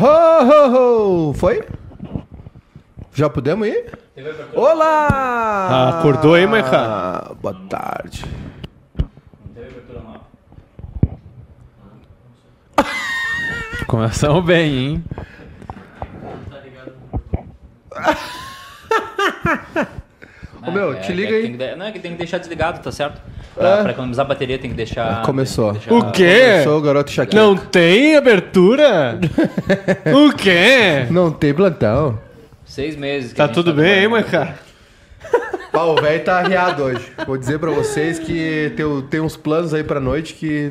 Ho, ho, ho. Foi? Já podemos ir? Olá! Ah, acordou aí, Maica? Ah, Boa tarde. Começamos bem, hein? Ô, meu, É, te é liga que aí. tem que de- Não, é que tem que deixar desligado, tá certo? Pra, É. pra economizar a bateria tem que deixar. Começou. que deixar- O quê? Começou o garoto Shakira. Não tem abertura? o quê? Não tem plantão. Seis meses. que Tá tudo tá bem, hein. Maica? Pá, o velho tá arriado hoje. Vou dizer pra vocês que tem, tem uns planos aí pra noite que.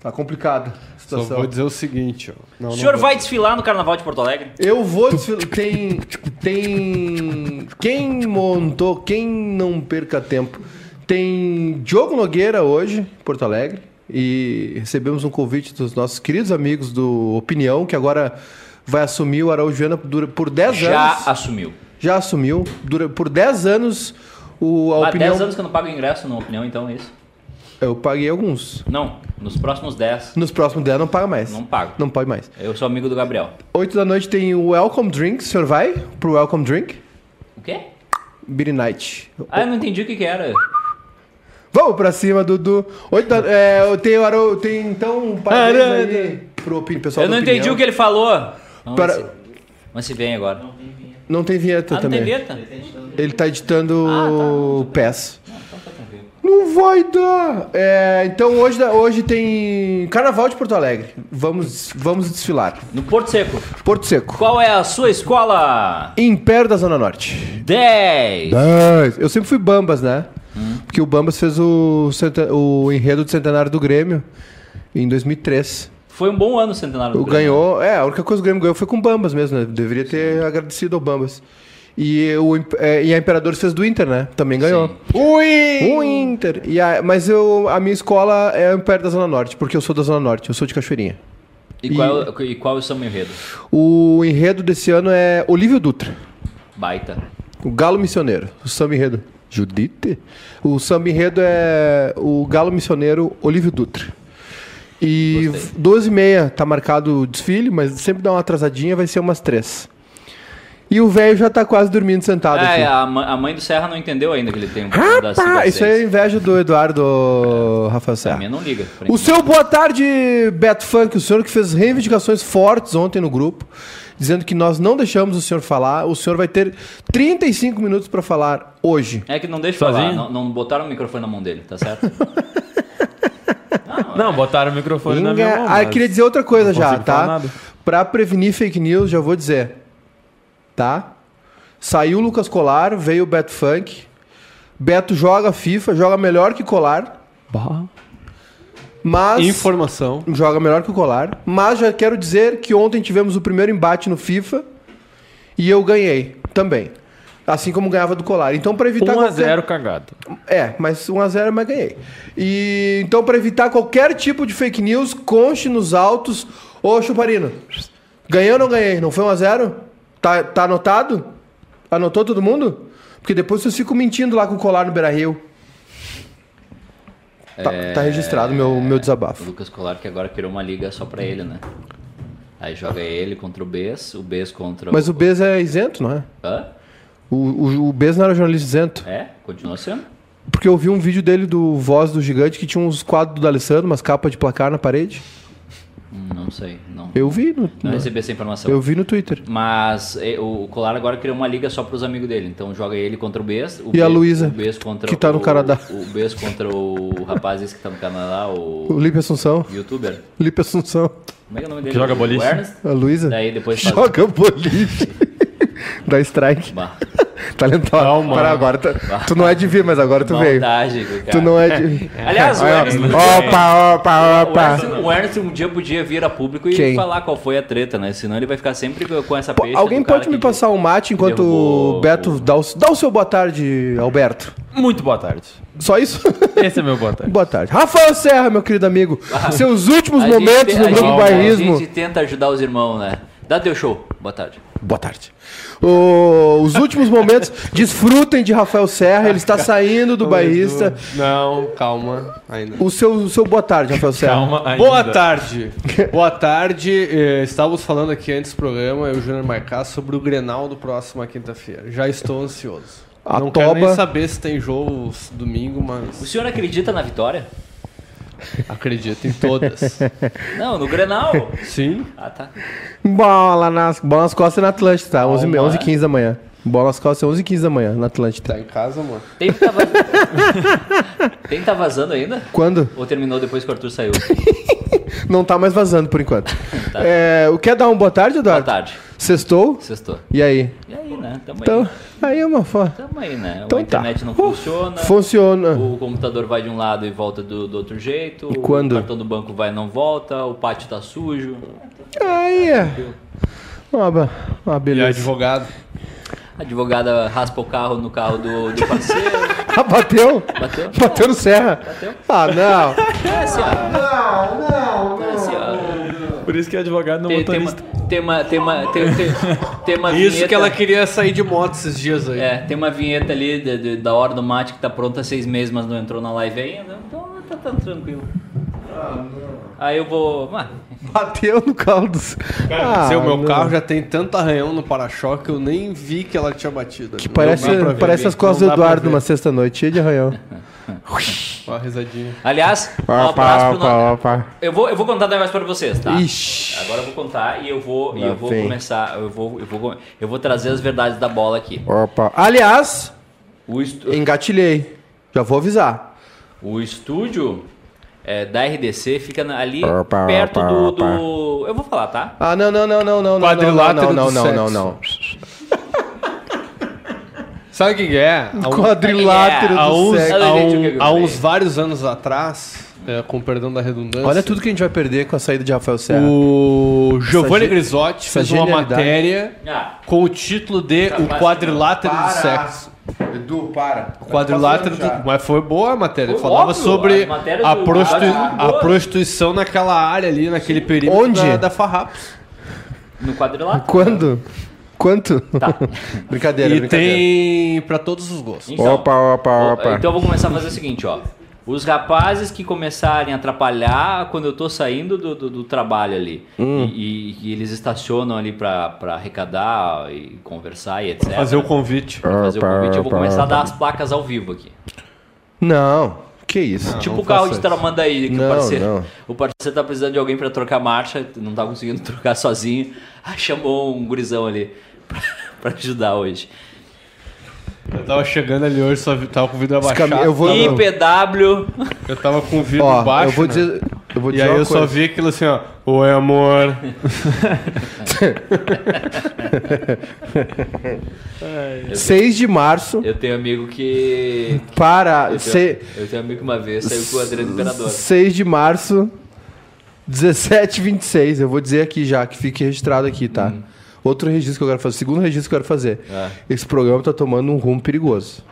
Tá complicado a Só vou dizer o seguinte, ó. Não, O não senhor vou- vai desfilar no Carnaval de Porto Alegre? Eu vou desfilar. Tem. Tem. Quem montou, quem não perca tempo. Tem Diogo Nogueira hoje, em Porto Alegre. E recebemos um convite dos nossos queridos amigos do Opinião, que agora vai assumir o dura- por 10 Já anos. assumiu. Já assumiu. Dura, por 10 anos o, a Há Opinião. 10 anos que eu não pago ingresso, na opinião, então é isso. Eu paguei alguns. Não, nos próximos 10, Nos próximos 10 não paga mais. não pago. Não pode mais. Eu sou amigo do Gabriel. 8 da noite tem o Welcome Drink. O senhor vai pro Welcome Drink? O quê? Beer Night. Ah, eu não entendi o que que era. Vamos pra cima, Dudu. Oito da, é, eu tenho, Aro- tem então um parabéns aí pro pessoal Eu não entendi o que ele falou. Vamos Para- se- Vamos se vem agora. Não tem vinheta Ah, não também. tem letra? Ele tá editando Ah, tá. PES. Não vai dar. É, então hoje, hoje tem Carnaval de Porto Alegre. Vamos, vamos desfilar. No Porto Seco. Porto Seco. Qual é a sua escola? Império da Zona Norte. 10. Dez. Eu sempre fui Bambas, né? Hum. Porque o Bambas fez o, o enredo do centenário do Grêmio em 2003. Foi um bom ano o centenário do O Grêmio. ganhou, é, a única coisa que o Grêmio ganhou foi com o Bambas mesmo, né? Deveria ter agradecido ao Bambas. E, o, é, e a Imperadores fez do Inter, né? Também ganhou. Sim. O Inter. E a- mas eu, a minha escola é o Império da Zona Norte, porque eu sou da Zona Norte, eu sou de Cachoeirinha. E qual, e qual é o seu enredo? O enredo desse ano é Olívio Dutra, Baita. o Galo Missioneiro. O samba enredo. Judite? O samba enredo é o Galo Missioneiro Olívio Dutra. E Gostei. 12 e meia tá marcado o desfile, mas sempre dá uma atrasadinha, vai ser umas três. E o velho já tá quase dormindo sentado aqui. É, a, ma- a mãe do Serra não entendeu ainda que ele tem um problema da Rapaz, isso é inveja do Eduardo Rafael A Serra. minha não liga. O seu boa tarde, Beto Funk, o senhor que fez reivindicações fortes ontem no grupo, dizendo que nós não deixamos o senhor falar. O senhor vai ter 35 minutos para falar hoje. É que não deixa eu falar, Sozinho? não, não botaram o microfone na mão dele, tá certo? Não, botaram o microfone na minha Inga- mão. Ah, eu mas queria dizer outra coisa não já, consigo falar tá? nada. Pra prevenir fake news, já vou dizer. Tá? Saiu o Lucas Colar, veio o Beto Funk. Beto joga FIFA, joga melhor que Colar, Bah. mas Informação. joga melhor que o Colar. Mas já quero dizer que ontem tivemos o primeiro embate no FIFA e eu ganhei também. Assim como ganhava do Colar. Então, para evitar 1x0 cagado. É, mas 1x0 mas ganhei. E então, para evitar qualquer tipo de fake news, conste nos autos. Ô, Chuparino, ganhei ou não ganhei? Não foi 1x0? Tá, tá anotado? Anotou todo mundo? Porque depois vocês ficam mentindo lá com o colar no Beira Rio. Tá, tá registrado meu, meu O desabafo. Lucas Colar que agora criou uma liga só pra ele, né? Aí joga ele contra o Bes, o Bes contra Mas o Bez é isento, não é? Hã? O, o, o Bez não era jornalista isento. É, continua sendo. Porque eu vi um vídeo dele do Voz do Gigante que tinha uns quadros do D'Alessandro, umas capas de placar na parede. Não sei, não. Eu vi no, Não recebi essa informação. eu vi no Twitter. Mas o Colar agora criou uma liga só pros amigos dele. Então joga ele contra o Bes. O E a Bes- Luísa, o Bes contra que tá no o- Canadá. O Bes contra o rapaz esse que tá no Canadá, O o Lipe Assunção. youtuber. Lipe Assunção. Como é que é o nome dele? Que joga O boliche. Ernest. A Luísa. Daí depois faz- Joga boliche. Dá strike. Bah, Talentosa. Calma. Para agora. Tu, tu não é de vir, mas agora tu veio. maldade, cara. Tu não é de. Aliás, o. Ernest, Opa, opa, o, opa. O Ernest um dia podia vir a público e Quem? falar qual foi a treta, né? Senão ele vai ficar sempre com essa peixe. Alguém pode me passar um mate enquanto o Beto o- dá o, dá o seu boa tarde, Alberto? Muito boa tarde. Só isso? Esse é meu boa tarde. boa tarde. Rafael Serra, meu querido amigo. Seus últimos A gente momentos te- no grupo gente- bairrismo. A gente tenta ajudar os irmãos, né? Dá teu show. Boa tarde. Boa tarde. O- os últimos momentos, desfrutem de Rafael Serra, ele está saindo do bairrista. Não, calma. Ainda. O seu, o seu boa tarde, Rafael Serra. Calma ainda. Boa tarde. Boa tarde. Eh, Estávamos falando aqui antes do programa, eu e o Júnior Marcar, sobre o Grenal do próxima quinta-feira. Já estou ansioso. A Não quero nem toba- saber se tem jogo domingo, O mas senhor acredita na vitória? Acredito em todas. Não, no Grenal. Sim. Ah, tá. Bola nas, bola nas costas na Atlântida, tá? 11 Calma, 11 é. 15 da manhã. Bola nas costas, 11 15 da manhã, na Atlântida. Tá em casa, amor? Tem que tá vazando. Tem que tá vazando ainda? Quando? Ou terminou depois que o Arthur saiu? Não tá mais vazando por enquanto. Tá. É, o quer dar uma boa tarde, Boa Eduardo? tarde. Sextou? Sextou. E aí? E aí, né? Tamo Então, aí. aí é uma foto. Tamo aí, né? Então a internet tá. não funciona. Funciona. O computador vai de um lado e volta do, do outro jeito. E quando? O cartão do banco vai e não volta. O pátio tá sujo. Aí é. Uma, be- uma E beleza. advogado. A advogada raspa o carro no carro do, do parceiro. Ah, bateu? Bateu? Bateu no Serra? Bateu? Ah, não. É assim, ó. Não, não, É assim, ó. Por isso que é advogado não Tem, motorista. tem uma. Tem uma. Tem, tem, tem uma Isso vinheta, que ela queria sair de moto esses dias aí. É, tem uma vinheta ali de- de- da hora do mate que tá pronta há seis meses, mas não entrou na live ainda. Então tá, tá tranquilo. Aí eu vou. Ah, Bateu no carro do ah, Seu meu não. carro já tem tanto arranhão no para-choque que eu nem vi que ela tinha batido. Que parece, Não ver. parece as costas do Eduardo numa sexta-noite, cheia de arranhão. Ó, a risadinha. aliás, um abraço Eu vou, eu vou contar um negócio pra vocês, tá? Ixi. Agora eu vou contar e eu vou, e eu vou vem. começar. Eu vou, eu, vou, eu vou trazer as verdades da bola aqui. Opa. Aliás, O, estu- engatilhei. Já vou avisar. o estúdio é, da RDC fica ali perto do, do- Eu vou falar, tá? Ah, não, não, não, não, não, não, Quadrilátero não, não, do não, não, sexo. não. Sabe o que que é? Há um- Quadrilátero há do uns, há há sei. uns vários anos atrás, é, com perdão da redundância, Olha tudo que a gente vai perder com a saída de Rafael Serra. o Giovanni Grisotti fez uma matéria Ah, com o título de O Quadrilátero do Sexo. Edu, para. O quadrilátero, do... mas foi boa a matéria. Foi Falava óbvio, sobre a, prostitu- as a prostituição naquela área ali, naquele perímetro Onde? da, da Farrapos. no quadrilátero. Quando? Quanto? Tá. brincadeira, E brincadeira. tem pra todos os gostos. Então, Opa, opa, opa. Então eu vou começar a fazer o seguinte, ó. Os rapazes que começarem a atrapalhar quando eu tô saindo do, do, do trabalho ali Hum. e, e- e eles estacionam ali pra, pra arrecadar e conversar e etc. Fazer o convite. Pra fazer o convite, eu vou começar a dar as placas ao vivo aqui. Não, que isso. tipo não o carro de Tramandaí, que Não, o parceiro, não. o parceiro tá precisando de alguém pra trocar marcha, não tá conseguindo trocar sozinho. Aí chamou um gurizão ali pra, pra ajudar hoje. Eu tava chegando ali hoje, só vi- tava com o vidro abaixado. caminho- eu vou- IPW. Eu tava com o vidro Ó, baixo. eu vou né? dizer, eu vou E dizer aí uma eu só coisa. vi aquilo assim, ó. Oi, amor. 6 de março Eu tenho amigo que. para Eu se- tenho, eu tenho amigo que uma vez saiu com o Adriano Imperador. 6 de março 17 26. Eu vou dizer aqui já que fique registrado aqui, tá? Outro registro que eu quero fazer, segundo registro que eu quero fazer. É. Esse programa tá tomando um rumo perigoso.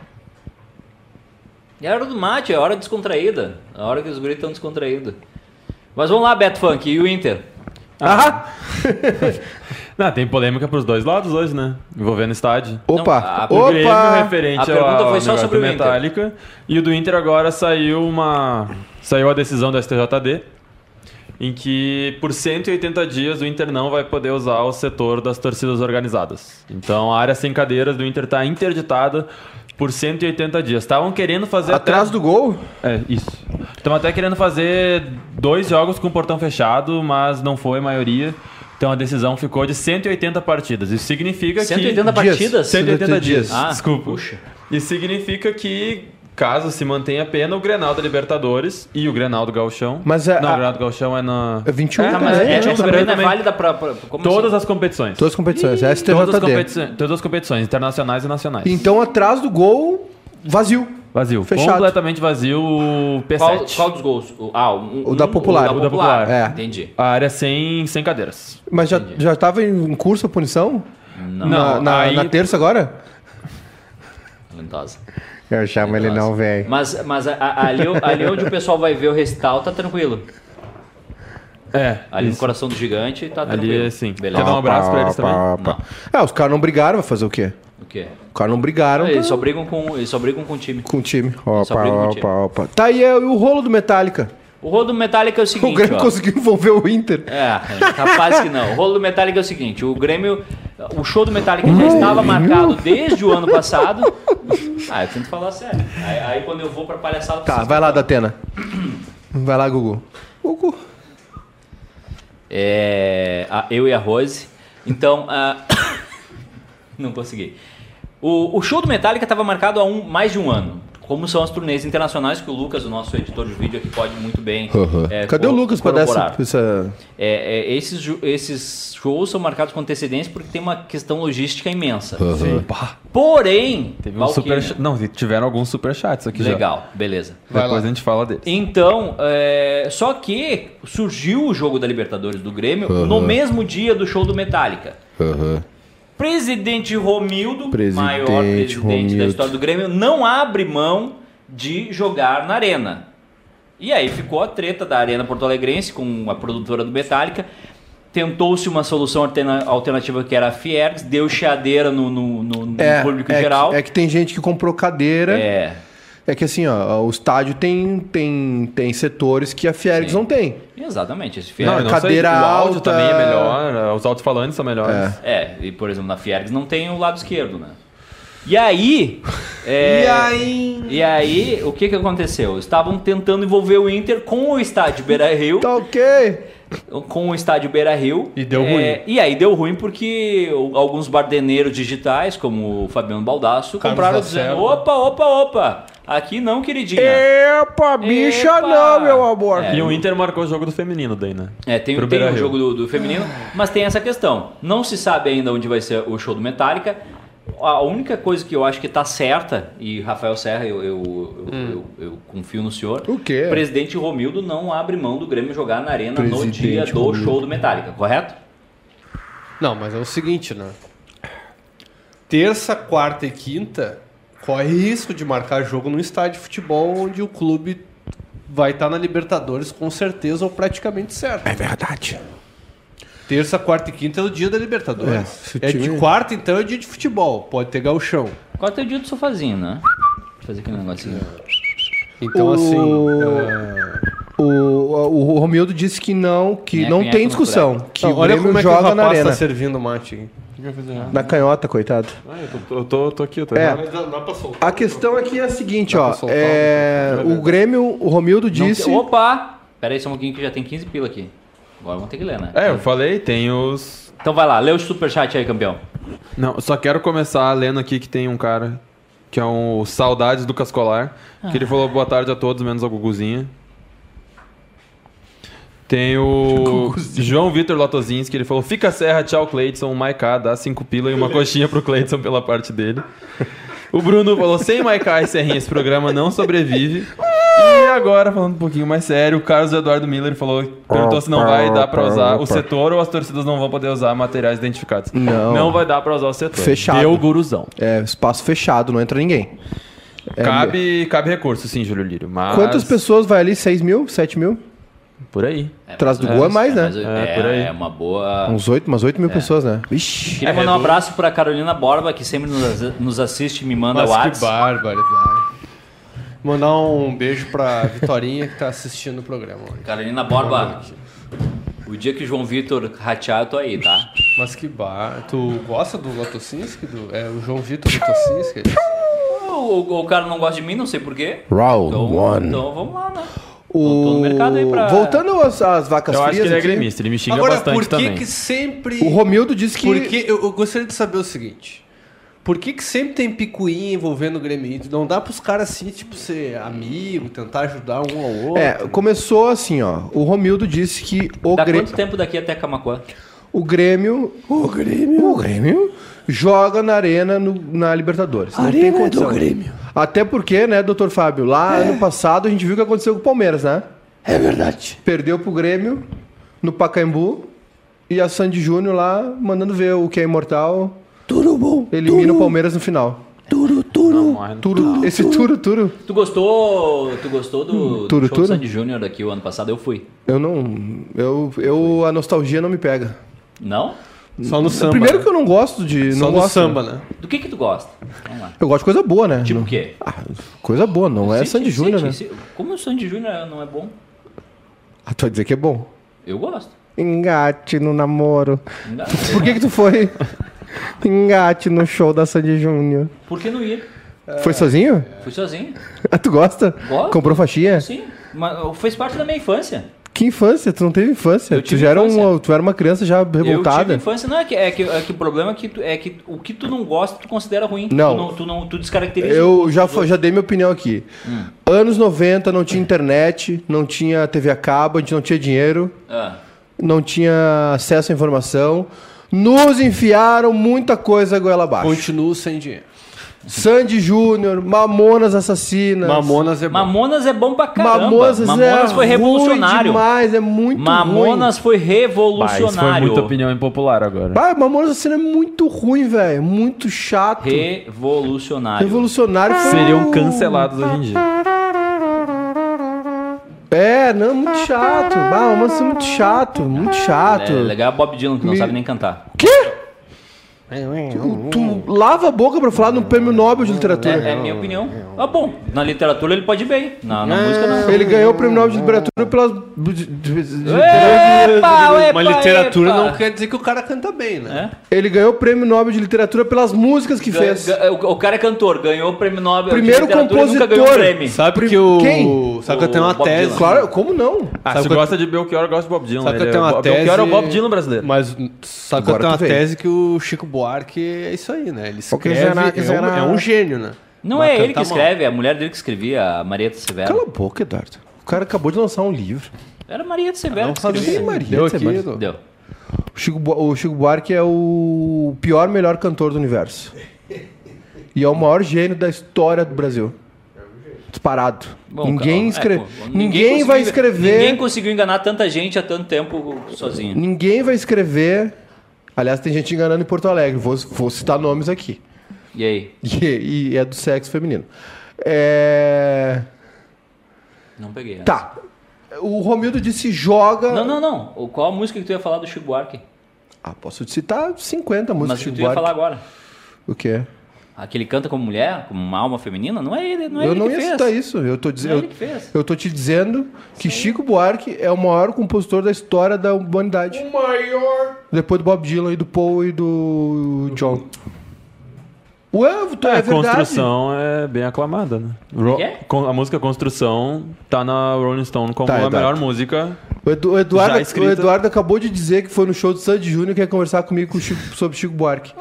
É a hora do mate, é a hora descontraída. A hora que os guris estão descontraídos. Mas vamos lá, Beto Funk, e o Inter? Ah! Não, tem polêmica pros dois lados hoje, né? Envolvendo estádio. Opa! a- O Grêmio Opa! referente A pergunta ao foi só sobre o Inter. Metallica. E o do Inter agora saiu uma. Saiu a decisão do STJD. Em que por 180 dias o Inter não vai poder usar o setor das torcidas organizadas. Então a área sem cadeiras do Inter está interditada por 180 dias. Estavam querendo fazer Atrás até... do gol? É, isso. Estão até querendo fazer dois jogos com portão fechado, mas não foi a maioria. Então a decisão ficou de 180 partidas. Isso significa 180 que... dias. partidas? 180 dias. Ah, Desculpa. puxa. Isso significa que, caso se mantenha a pena, o Grenal da Libertadores e o Grenal do Gauchão. Mas a- Não, a- o Grenal do Gauchão é na. É 21 Tá, também, mas né? é, é, essa também. também é válida como Todas assim? as competições. Todas as competições. É Todas as, STJD. competições todas as competições, internacionais e nacionais. Então, atrás do gol, vazio. Vazio. Fechado. Completamente vazio o P7. Qual, qual dos gols? O, ah, um- O da Popular. O O da da Popular. É. Entendi. A área sem, sem cadeiras. Mas já, já tava em curso a punição? Não, Na, na, aí- na terça agora? talentosa. Eu chamo ele não, velho. Mas, mas a- a- ali, ali onde o pessoal vai ver o recital, tá tranquilo. É, Ali no isso. coração do gigante tá Ali, tranquilo. sim. Beleza. Quer dar um abraço pra eles também? pá. É, os caras não brigaram, vai fazer o quê? O quê? Os caras não brigaram Eles pra- só brigam com, eles só brigam com o time. com o time. Opa, briga com o time. opa, opa. Tá aí é, o rolo do Metallica. O rolo do Metallica é o O seguinte, Grêmio ó. conseguiu envolver o Inter. É, capaz que não. O rolo do Metallica é o seguinte, o Grêmio, o show do Metallica já estava marcado desde o ano passado. Ah, eu tento falar sério. Aí, aí quando eu vou pra palhaçada... Tá, vai lá, Datena. Vai lá, Gugu. Gugu. É, a- eu e a Rose. Então, ah, não consegui. O, o show do Metallica estava marcado há um, mais de um ano. Como são as turnês internacionais que o Lucas, o nosso editor de vídeo aqui, pode muito bem. é, Cadê o Lucas pra dar essa... É, é, esses, esses shows são marcados com antecedência porque tem uma questão logística imensa. Porém, Teve um super Não, tiveram alguns superchats aqui legal, beleza. já. Vai Depois lá. a gente fala deles. Então, é, só que surgiu o jogo da Libertadores do Grêmio no mesmo dia do show do Metallica. Presidente Romildo, Presidente maior presidente da Romildo. história do Grêmio, não abre mão de jogar na Arena. E aí ficou a treta da Arena Porto Alegrense com a produtora do Metallica. Tentou-se uma solução alterna- alternativa que era a Fiergs, deu chiadeira no, no- no- no É, público é geral. Que, é que tem gente que comprou cadeira. É, É, que assim, ó, o estádio tem, tem, tem setores que a Fiergs Sim. não tem. exatamente. Esse Não, Fiergs, e não cadeira isso, o áudio alta. também é melhor, os alto-falantes são melhores. É, e por exemplo, na Fiergs não tem o lado esquerdo, né? E aí. é, E aí? E aí, o que que aconteceu? Estavam tentando envolver o Inter com o estádio Beira Rio. Tá ok. Com o estádio Beira Rio. E deu É, ruim. E aí deu ruim porque alguns bardeneiros digitais, como o Fabiano Baldasso, Carlos compraram Lacerda. dizendo: opa, opa, opa, aqui não, queridinha. Epa, bicha Epa! não, meu amor. É. E o Inter marcou o jogo do feminino daí, né? É, tem, Pro tem o jogo do, do feminino, mas tem essa questão. Não se sabe ainda onde vai ser o show do Metallica. A única coisa que eu acho que tá certa, e Rafael Serra, eu, eu, eu, eu- eu confio no senhor. O quê? Presidente Romildo não abre mão do Grêmio jogar na arena no Presidente dia do Romildo. show do Metallica, correto? Não, mas é o seguinte, né? Terça, quarta e quinta corre risco de marcar jogo no estádio de futebol onde o clube vai estar na Libertadores com certeza ou praticamente certo. É verdade. Terça, quarta e quinta é o dia da É, Libertadores. o É, time- de quarta, então, é dia de futebol. Pode ter gauchão. Quarto é o dia do sofazinho, né? Fazer aquele negocinho. Então, O- assim... é, O, o Romildo disse que não, que Nheco, não tem discussão. Que não, o olha como é que o joga na rapaz arena. tá servindo mate. Na canhota, coitado. Ah, eu tô, eu tô, tô aqui, eu tô É. Não dá pra soltar. A questão aqui é a seguinte, Dá ó. soltar É, um- o Grêmio, o Romildo disse. tem- Opa! Pera aí só um pouquinho que já tem 15 pila aqui. Agora vamos ter que ler, né? É, eu falei, tem os. Então vai lá, lê o superchat aí, campeão. Não, só quero começar lendo aqui que tem um cara que é um Saudades do Cascolar, que ele falou boa tarde a todos, menos a Guguzinha. Tem o João Vitor Latozinski, que ele falou: Fica a serra, tchau, Cleidson, um Maiká, dá cinco pila e uma coxinha pro Cleidson pela parte dele. O Bruno falou: Sem Maiká e Serrinha, esse programa não sobrevive. E agora, falando um pouquinho mais sério, o Carlos Eduardo Miller falou, perguntou se não vai dar pra usar o setor ou as torcidas não vão poder usar materiais identificados. Não. Não vai dar pra usar o setor. Fechado. Deu guruzão. É, espaço fechado, não entra ninguém. É, Cabe, cabe recurso, sim, Júlio Lírio. Mas... Quantas pessoas vai ali? 6 mil? 7 mil? Por aí. É, Atrás do gol é mais, né? mas É, por aí. é uma boa. Uns 8, umas 8 mil pessoas, né? Vixe. Queria mandar um abraço pra Carolina Borba, que sempre nos, nos assiste e me manda Mas que WhatsApp. barbaridade. Mandar um beijo pra Vitorinha que tá assistindo o programa hoje. Carolina Borba, o dia que o João Vitor ratear, eu tô aí, tá? Mas que bar. Tu gosta do Lotosinski? Do... É o João Vitor Lotosinski? O, o- o cara não gosta de mim, não sei porquê. Round Então, one. então vamos lá, né? O... Tô no mercado aí pra- Voltando às, às vacas Eu acho frias que ele é gremista, ele me xinga Agora, bastante por que também. que sempre... o Romildo disse que... Porque eu, eu gostaria de saber o seguinte. Por que que sempre tem picuinha envolvendo o Grêmio? Não dá pros caras assim, tipo, ser amigo, tentar ajudar um ao outro? É, começou assim, ó. O Romildo disse que o, Dá Grêmio, quanto tempo daqui até Camacuã? o Grêmio... O Grêmio? O Grêmio joga na arena no- na Libertadores. não tem condição. Até porque, né, doutor Fábio, lá ano passado a gente viu o que aconteceu com o Palmeiras, né? É verdade. Perdeu pro Grêmio no Pacaembu e a Sandy Júnior lá mandando ver o que é imortal Tudo bom. elimina tudo, o Palmeiras no final. Não, morre no Turo, esse turo, turo. Tu gostou, tu gostou do, show turo? do Sandy Júnior aqui o ano passado? Eu fui. Eu não. Eu, eu. A nostalgia não me pega. Não? Só no samba. Primeiro né? que eu não gosto de. Só não no gosto, samba, né? Do que que tu gosta? Vamos lá. Eu gosto de coisa boa, né? Tipo o quê? Ah, coisa boa, não é Sandy Júnior, né? Como o Sandy Júnior não é bom? Ah, tu vai dizer que é bom. Eu gosto. Engate no namoro. Não, Por que que tu foi? Engate no show da Sandy Júnior. Por que não ir? Foi sozinho? Fui sozinho. Ah, tu gosta? Gosto. Comprou faixinha? Sim. Mas fez parte da minha infância. Que infância? Tu não teve infância. Tu já era, infância. um, tu era uma criança já Eu tive revoltada. infância. Não, é que, é que, é que o problema é que, tu- é que o que tu não gosta, tu considera ruim. Não. Tu não, tu, não, tu descaracteriza. Eu já, já dei minha opinião aqui. Hum. Anos 90 não tinha internet, não tinha TV a cabo, a gente não tinha dinheiro, Ah. não tinha acesso à informação. Nos enfiaram muita coisa goela abaixo. Continuo sem dinheiro. Sandy Júnior, Mamonas Assassinas. Mamonas é bom. Mamonas é bom pra caramba. Mamonas, Mamonas é foi ruim revolucionário. demais, é muito Mamonas foi Bah, isso revolucionário. foi muita opinião impopular agora. ruim. Ah, Mamonas Assassinas é muito ruim, velho. Muito chato. Revolucionário. Revolucionário foi Seriam cancelados hoje em dia. É, não, muito chato. Ah, Mamonas é muito chato, muito chato. É legal é Bob Dylan, que não Me- sabe nem cantar. Tu lava a boca pra falar no prêmio Nobel de literatura. É, é minha opinião. Ah, bom. Na literatura ele pode ir bem. Na, na música não. Ele ganhou o prêmio Nobel de literatura pelas. Epa, epa, Mas literatura epa. não quer dizer que o cara canta bem, né? É? Ele ganhou o prêmio Nobel de literatura pelas músicas que fez. ga- o, o cara é cantor, ganhou o prêmio Nobel Primeiro de literatura e nunca ganhou um compositor. prêmio. Sabe que o. Quem? Sabe que eu tenho uma Bob tese. Dylan. Claro, como não? Ah, Sabe se que eu- gosta de Belchior, gosta de Bob Dylan. Sabe que eu Ele tenho é- uma. Belchior é o Bob Dylan brasileiro. Mas sabe que eu Agora tenho uma tu veio. tese que o Chico Buarque é isso aí, né? Ele escreve. que é, um, é um gênio, né? Não Mas é ele que mal. escreve, é a mulher dele que escrevia, a Marieta Severo. Cala a boca, Eduardo. O cara acabou de lançar um livro. Era Marieta Severo Não que sabia. escrevia. Sim, Maria. Deu. O Chico, Bu- o Chico Buarque é o pior, melhor cantor do universo. E é o maior gênio da história do Brasil. Disparado. Bom, ninguém escreve. é, pô, ninguém conseguiu- vai escrever. Ninguém conseguiu enganar tanta gente há tanto tempo sozinho. Ninguém vai escrever. Aliás, tem gente enganando em Porto Alegre. Vou, vou citar nomes aqui. E aí? E, e é do sexo feminino. É... Não peguei. essa. Tá. O Romildo disse joga. Não, não, não. Qual a música que tu ia falar do Chico Buarque? Ah, posso te citar 50 músicas Mas do que tu ia falar agora. O quê? Aquele canta como mulher, como uma alma feminina? Não é ele, não é eu ele não que ia fez. citar isso. Eu tô Não é dizendo. ele que fez. Eu tô te dizendo que Chico Buarque é o maior compositor da história da humanidade. O maior. Depois do Bob Dylan e do Paul e do John. Ué, tu- é, É, verdade. construção é bem aclamada, né? Ro- é? con- A música Construção tá na Rolling Stone como Tá, a Eduardo. melhor música. O, Edu- o Eduardo, o Eduardo acabou de dizer que foi no show do Sandy Júnior que ia conversar comigo com o Chico- sobre Chico Buarque.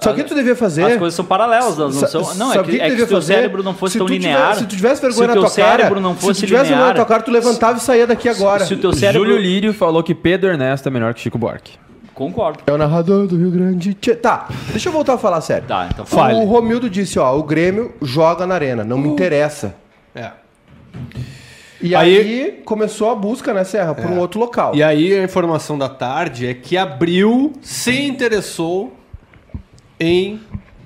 Só que tu devia fazer. As coisas são paralelas, não, não Sa- são. Não, é o que, é que devia se teu fazer? cérebro não fosse Se tão linear. Tivesse, se tu tivesse vergonha se o na tua cara, cérebro não fosse se tu tivesse vergonha na tua cara, tu levantava e saía daqui agora. Se o teu cérebro. Júlio Lírio falou que Pedro Ernesto é melhor que Chico Buarque. Concordo. É o narrador do Rio Grande. Tchê. Tá, deixa eu voltar a falar sério. Tá, então Fale. O Romildo disse, ó, o Grêmio joga na arena, não me interessa. É. E Aí- aí, começou a busca, né, Serra, por um outro local. E aí a informação da tarde é que Abril se interessou em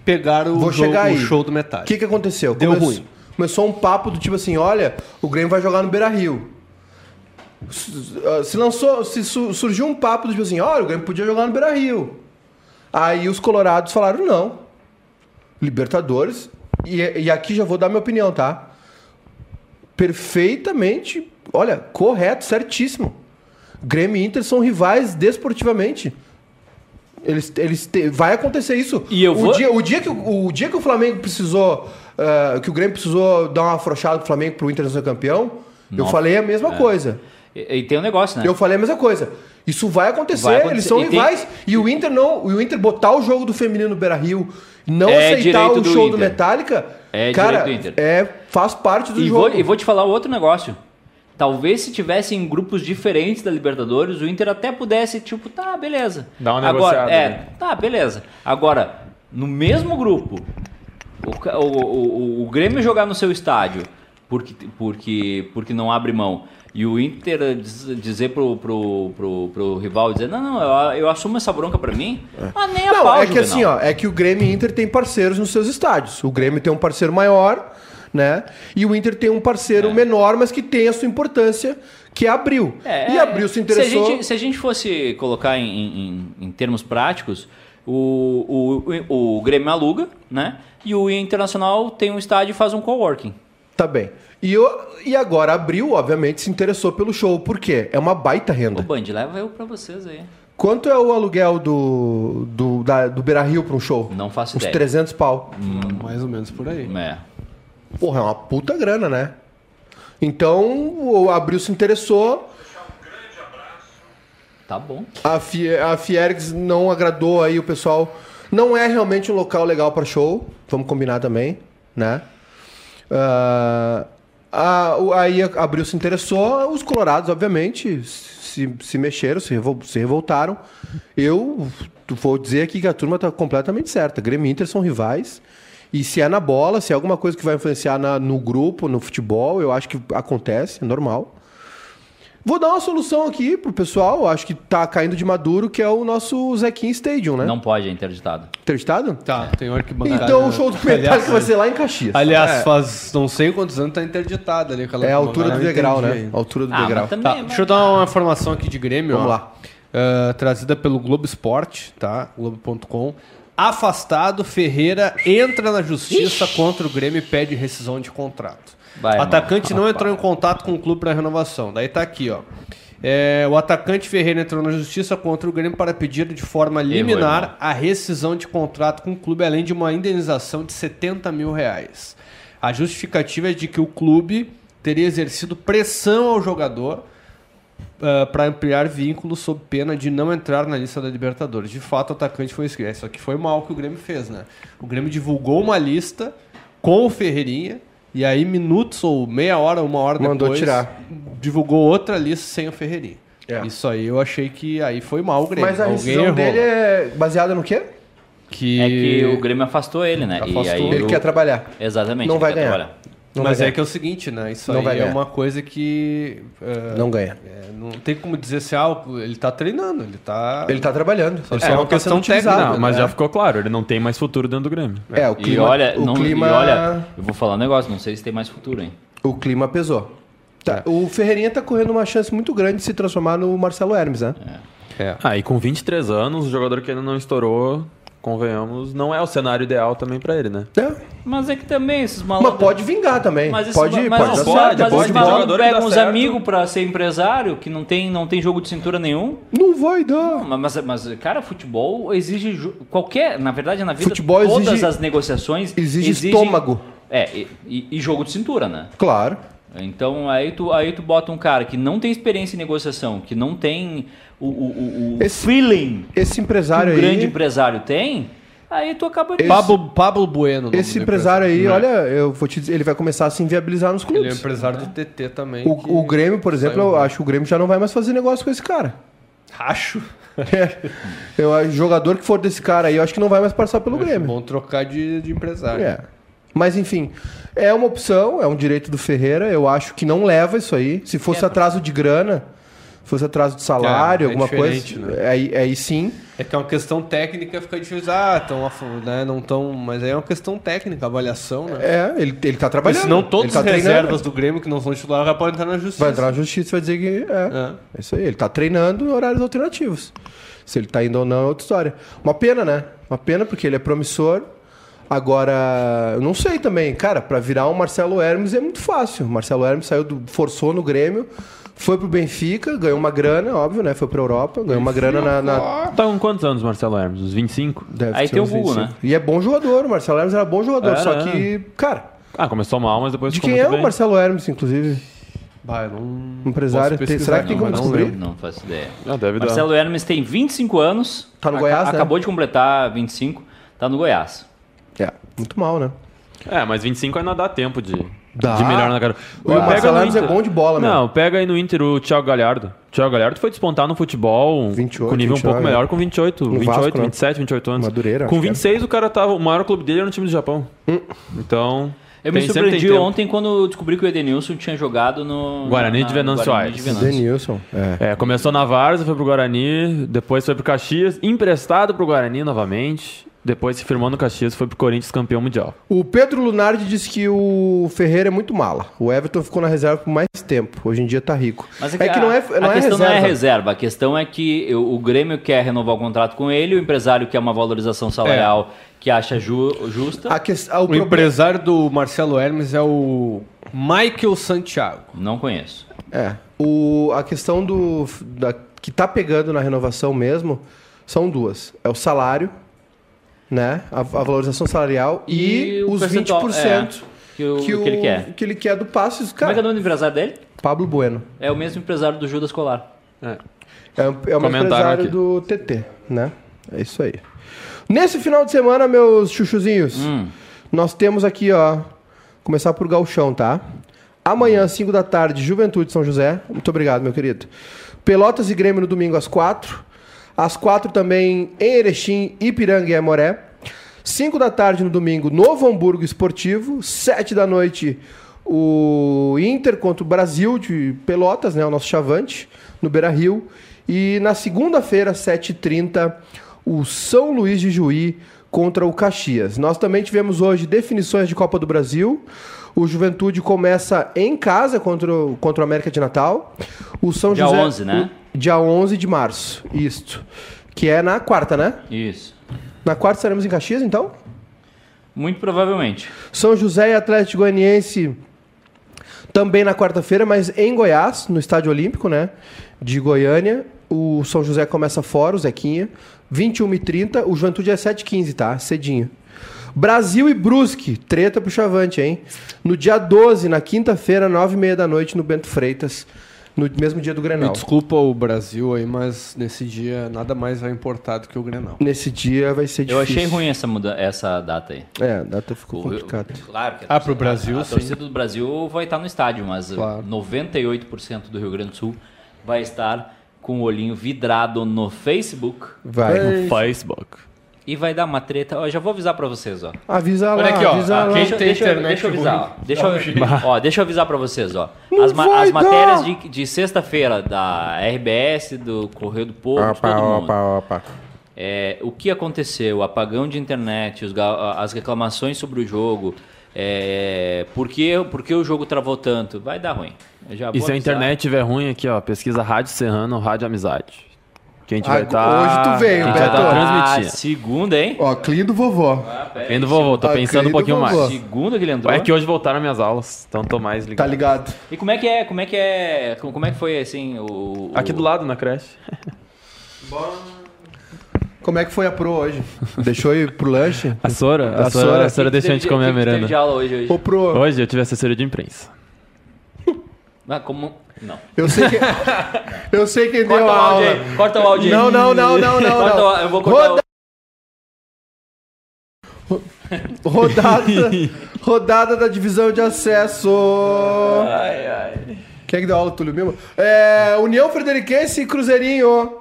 pegar o, Vou jogo- chegar aí. o show do O Metallica. que que aconteceu? Deu Começou- ruim. Começou um papo do tipo assim, olha, o Grêmio vai jogar no Beira-Rio. Se lançou, se su- surgiu um papo do tipo assim, olha, o Grêmio podia jogar no Beira-Rio. Aí os colorados falaram, não. Libertadores, e, e aqui já vou dar minha opinião, tá? Perfeitamente, olha, correto, certíssimo. Grêmio e Inter são rivais desportivamente. Eles, eles te- vai acontecer isso. E eu o, vou- dia, o, dia que, o, o dia que o Flamengo precisou. ah, que o Grêmio precisou dar uma afrouxada pro Flamengo pro Inter ser campeão, eu Nossa. falei a mesma coisa. E, e tem um negócio, né? Eu falei a mesma coisa. Isso vai acontecer, Vai acontecer. eles são E tem- rivais. E o Inter não. O Inter botar o jogo do feminino no Beira Rio, não É aceitar o do show do Inter. Metallica, É cara, do Inter. é, faz parte do E jogo. vou, e vou te falar outro negócio. Talvez se tivesse em grupos diferentes da Libertadores, o Inter até pudesse, tipo, tá, beleza. Dá uma Agora, É, né? tá, beleza. Agora, no mesmo grupo, o, o, o- o Grêmio jogar no seu estádio, porque, porque, porque não abre mão. E o Inter diz- dizer pro, pro, pro, pro rival, dizer, não, não, eu, eu assumo essa bronca pra mim. Ah, nem a Não, pau, é que Juvenal. assim, ó, é que o Grêmio e o Inter tem parceiros nos seus estádios. O Grêmio tem um parceiro maior, né? E o Inter tem um parceiro menor, mas que tem a sua importância, que é Abril. É, e Abril se interessou. Se a gente, se a gente fosse colocar em, em, em termos práticos, o, o, o Grêmio aluga, né? E o Internacional tem um estádio e faz um coworking. Tá bem. E, eu, e agora Abril, obviamente, se interessou pelo show. Por quê? É uma baita Ô, renda. Band, leva eu pra vocês aí. Quanto é o aluguel do, do, da- do Beira Rio pra um show? Não faço Uns ideia. 300 pau. Mais ou menos por aí. É. Porra, é uma puta grana, né? Então, o Abril se interessou. Tá bom. A, Fie- a Fiergs não agradou aí o pessoal. Não é realmente um local legal para show. Vamos combinar também, né? Ah, a- aí a- se interessou. Os colorados, obviamente, se, se mexeram, se, revol- se revoltaram. Eu vou dizer aqui que a turma tá completamente certa. Grêmio e Inter são rivais. E se é na bola, se é alguma coisa que vai influenciar na- no grupo, no futebol, eu acho que acontece, é normal. Vou dar uma solução aqui pro pessoal, acho que tá caindo de maduro, que é o nosso Zequim Stadium, né? Não pode, é interditado. Interditado? Tá, tem hora que bancada. Então o show do Metallica vai ser lá em Caxias. Aliás, é, faz não sei quantos anos tá interditado ali. Aquela é a altura do degrau, né? A altura do Ah, degrau. também... Tá, mas- deixa eu dar uma informação aqui de Grêmio. Vamos ó. lá. Ah, trazida pelo Globo Esporte, tá? Globo.com. Afastado, Ferreira entra na justiça contra o Grêmio e pede rescisão de contrato. Vai, o atacante não entrou em contato com o clube para renovação. Daí tá aqui, ó. É, o atacante Ferreira entrou na justiça contra o Grêmio para pedir de forma liminar a rescisão de contrato com o clube, além de uma indenização de 70 mil reais. A justificativa é de que o clube teria exercido pressão ao jogador para ampliar vínculos sob pena de não entrar na lista da Libertadores. De fato, o atacante foi inscrito. Isso aqui foi mal que o Grêmio fez, né? O Grêmio divulgou uma lista com o Ferreirinha e aí minutos ou meia hora, uma hora Mandou depois, tirar. divulgou outra lista sem o Ferreirinha. É. Isso aí eu achei que aí foi mal o Grêmio. Mas a Alguém rescisão errou. dele é baseada no quê? que... É que o Grêmio afastou ele, né? Afastou. E aí Ele o- quer trabalhar. Exatamente. Não ele vai quer ganhar. trabalhar. Não Mas é ganhar. que é o seguinte, né? Isso Não aí vai é ganhar. uma coisa que... é, Não ganha. é, não tem como dizer se ah, ele tá treinando, ele tá... Ele tá trabalhando. Ele É só uma não tá questão técnica, Não, mas né? já ficou claro, ele não tem mais futuro dentro do Grêmio. É, o clima, e olha, o não, clima, e olha, eu vou falar um negócio, não sei se tem mais futuro, hein? o clima pesou. Tá, O Ferreirinha tá correndo uma chance muito grande de se transformar no Marcelo Hermes, né? É. Ah, e com 23 anos, o jogador que ainda não estourou, convenhamos, não é o cenário ideal também pra ele, né? É. Mas é que também esses malucos. Mas pode vingar também. Mas esse- pode, mas pode pode, mas pode, mas que pegam dá uns certo. amigos pra ser empresário, que não tem, não tem jogo de cintura nenhum. Não vai dar. Não, mas, mas, cara, futebol exige qualquer, na verdade, na vida Futebol todas exige- as negociações exige exigem- estômago. É, e, e- e jogo de cintura, né? Claro. Então aí tu, aí tu bota um cara que não tem experiência em negociação, que não tem o, o, o- o Esse- feeling Esse que empresário um grande aí. empresário tem, aí tu acaba de Pablo, Pablo Bueno. Esse do empresário aí, empresário. olha, eu vou te dizer, ele vai começar a se inviabilizar nos Ele é clubes. empresário do TT também. O, o Grêmio, por exemplo, eu acho que o Grêmio já não vai mais fazer negócio com esse cara. Racho. É. Eu acho jogador que for desse cara aí, eu acho que não vai mais passar pelo Acho Grêmio. bom trocar de, de empresário. É. Mas enfim, é uma opção, é um direito do Ferreira. Eu acho que não leva isso aí. Se fosse É, atraso de grana, fosse atraso de salário, É, é alguma coisa, né? aí, aí sim. É que é uma questão técnica, fica difícil. Ah, tão, né, não tão. Mas aí é uma questão técnica, avaliação, né? É, ele, ele tá Porque trabalhando. senão todos ele tá treinando. reservas do Grêmio que não são titulares já podem entrar na justiça. Vai entrar na justiça e vai dizer que é. É. É isso aí. Ele tá treinando em horários alternativos. Se ele tá indo ou não é outra história. Uma pena, né? Uma pena porque ele é promissor. Agora, eu não sei também. Cara, pra virar um Marcelo Hermes é muito fácil. Marcelo Hermes saiu do. forçou no Grêmio. Foi pro Benfica, ganhou uma grana, óbvio, né? Foi pra Europa, ganhou uma grana na. na- Tá com quantos anos, Marcelo Hermes? Uns 25? deve Aí ser tem o uns Google, 25. né? E é bom jogador, o Marcelo Hermes era bom jogador. Era, só é. que, cara, Ah, começou mal, mas depois de ficou quem é o bem. Marcelo Hermes, inclusive? Bah, eu não. Empresário, posso tem- pesquisar, será que tem não, como mas não descobrir? Não faço ideia. Ah, deve dar. Marcelo Hermes tem 25 anos. Tá no aca- Goiás, né? Acabou de completar 25, tá no Goiás. É, muito mal, né? É, mas 25 ainda dá tempo de, Dá. de melhorar na cara. O Marcelo é bom de bola, meu. Não, pega aí no Inter o Thiago Galhardo. O Thiago Galhardo foi despontar no futebol 28, com nível um 29, pouco melhor com 28, No 28, Vasco, né? 27, 28 anos. Madureira, com acho que é. 26 o cara tava, o maior clube dele era no time do Japão. Hum. Então, Eu me Tem- tem surpreendi ontem quando descobri que o Edenilson tinha jogado no. Guarani de Venâncio Aires. de Venâncio. Denilson. É. É, começou na Varsa, foi pro Guarani, depois foi pro Caxias, emprestado pro Guarani novamente, depois se firmou no Caxias, foi pro Corinthians campeão mundial. O Pedro Lunardi disse que o Ferreira é muito mala. O Everton ficou na reserva por mais tempo. Hoje em dia tá rico. Mas é que não é, a, não a é questão reserva. não é reserva, a questão é que o, o Grêmio quer renovar o contrato com ele, o empresário quer uma valorização salarial que acha ju- justa. A que- o O problema- empresário do Marcelo Hermes é o Michael Santiago. Não conheço. É. O, a questão do da, que tá pegando na renovação mesmo são duas. É o salário, né? A, a valorização salarial e, o os percentual, 20% é, que, o, que, o- ele quer. que ele quer do passe. Como é Cara, que é o nome do empresário dele? Pablo Bueno. É o mesmo empresário do Judas Colar. É. É, um- é Comentaram empresário aqui. do TT, né? É isso aí. Nesse final de semana, meus chuchuzinhos, Hum. nós temos aqui, ó. Começar por Galchão, tá? Amanhã, 5 da tarde, Juventude São José. Muito obrigado, meu querido. Pelotas e Grêmio no domingo às 4. Às 4 também em Erechim, Ipiranga e Amoré. 5 da tarde no domingo, Novo Hamburgo Esportivo. 7 da noite, o Inter contra o Brasil de Pelotas, né? O nosso chavante, no Beira Rio. E na segunda-feira, 7h30, o São Luís de Juí contra o Caxias. Nós também tivemos hoje definições de Copa do Brasil. O Juventude começa em casa contra o, contra o América de Natal. O São Dia José, 11, né? o- dia 11 de março. Isto. Que é na quarta, né? Isso. Na quarta estaremos em Caxias, então? Muito provavelmente. São José e Atlético Goianiense também na quarta-feira, mas em Goiás, no Estádio Olímpico, né? De Goiânia. O São José começa fora, o Zequinha. 21h30. O Juventude é 7h15, tá? Cedinho. Brasil e Brusque, treta pro Chavante, hein? No dia 12, na quinta-feira, 9h30 da noite, no Bento Freitas. No mesmo dia do Me Grenal. desculpa o Brasil aí, mas nesse dia nada mais vai importar do que o Grenal. Nesse dia vai ser Eu difícil. achei ruim essa, muda essa data aí. É, a data ficou complicada. Claro que a Ah, torcida- pro Brasil, a, a torcida do Brasil vai estar no estádio, mas Claro. 98% do Rio Grande do Sul vai estar com o olhinho vidrado no Facebook Vai. No Facebook. E vai dar uma treta. Ó, já vou avisar pra vocês, ó. Avisa lá, Olha aqui, ó, avisa lá. aqui- Deixa, tem deixa, internet deixa eu avisar, ruim. ó. Deixa, eu, ó, deixa eu avisar pra vocês, ó. Não As, ma- as matérias de, de sexta-feira da RBS, do Correio do Povo, de todo mundo. opa. É, o que aconteceu, o apagão de internet, os as reclamações sobre o jogo, é, por, que, por que o jogo travou tanto, vai dar ruim. E se a avisar. internet estiver ruim aqui, ó, pesquisa Rádio Serrano, Rádio Amizade. Que a gente Ah, vai estar. hoje tu veio, a gente vai Beto. estar Ah, transmitindo. segunda, hein? Ó, clean do vovó. Vem do vovô, tô Ah, pensando um pouquinho mais. Segunda que ele entrou. É que hoje voltaram minhas aulas, então tô mais Tá ligado. ligado? E como é que é, como é que é, como é que foi assim o... o- Aqui do lado, na creche. Como é que foi a pro hoje? Deixou ir pro lanche? A Sora? A A Sora, Sora. a Sora deixou a gente comer a merenda. de aula hoje, hoje? Ô, pro. Hoje eu tive assessoria de imprensa. Ah, como... Não. Eu sei que. Eu sei quem Corta deu o a aula. aí, corta o áudio aí. Não, não, não, não, não. Corta não. o- eu vou cortar Roda- Rodada, rodada da divisão de acesso. Ai, ai. Quem é que deu aula, Túlio Mimo? É, União Frederiquense e Cruzeirinho.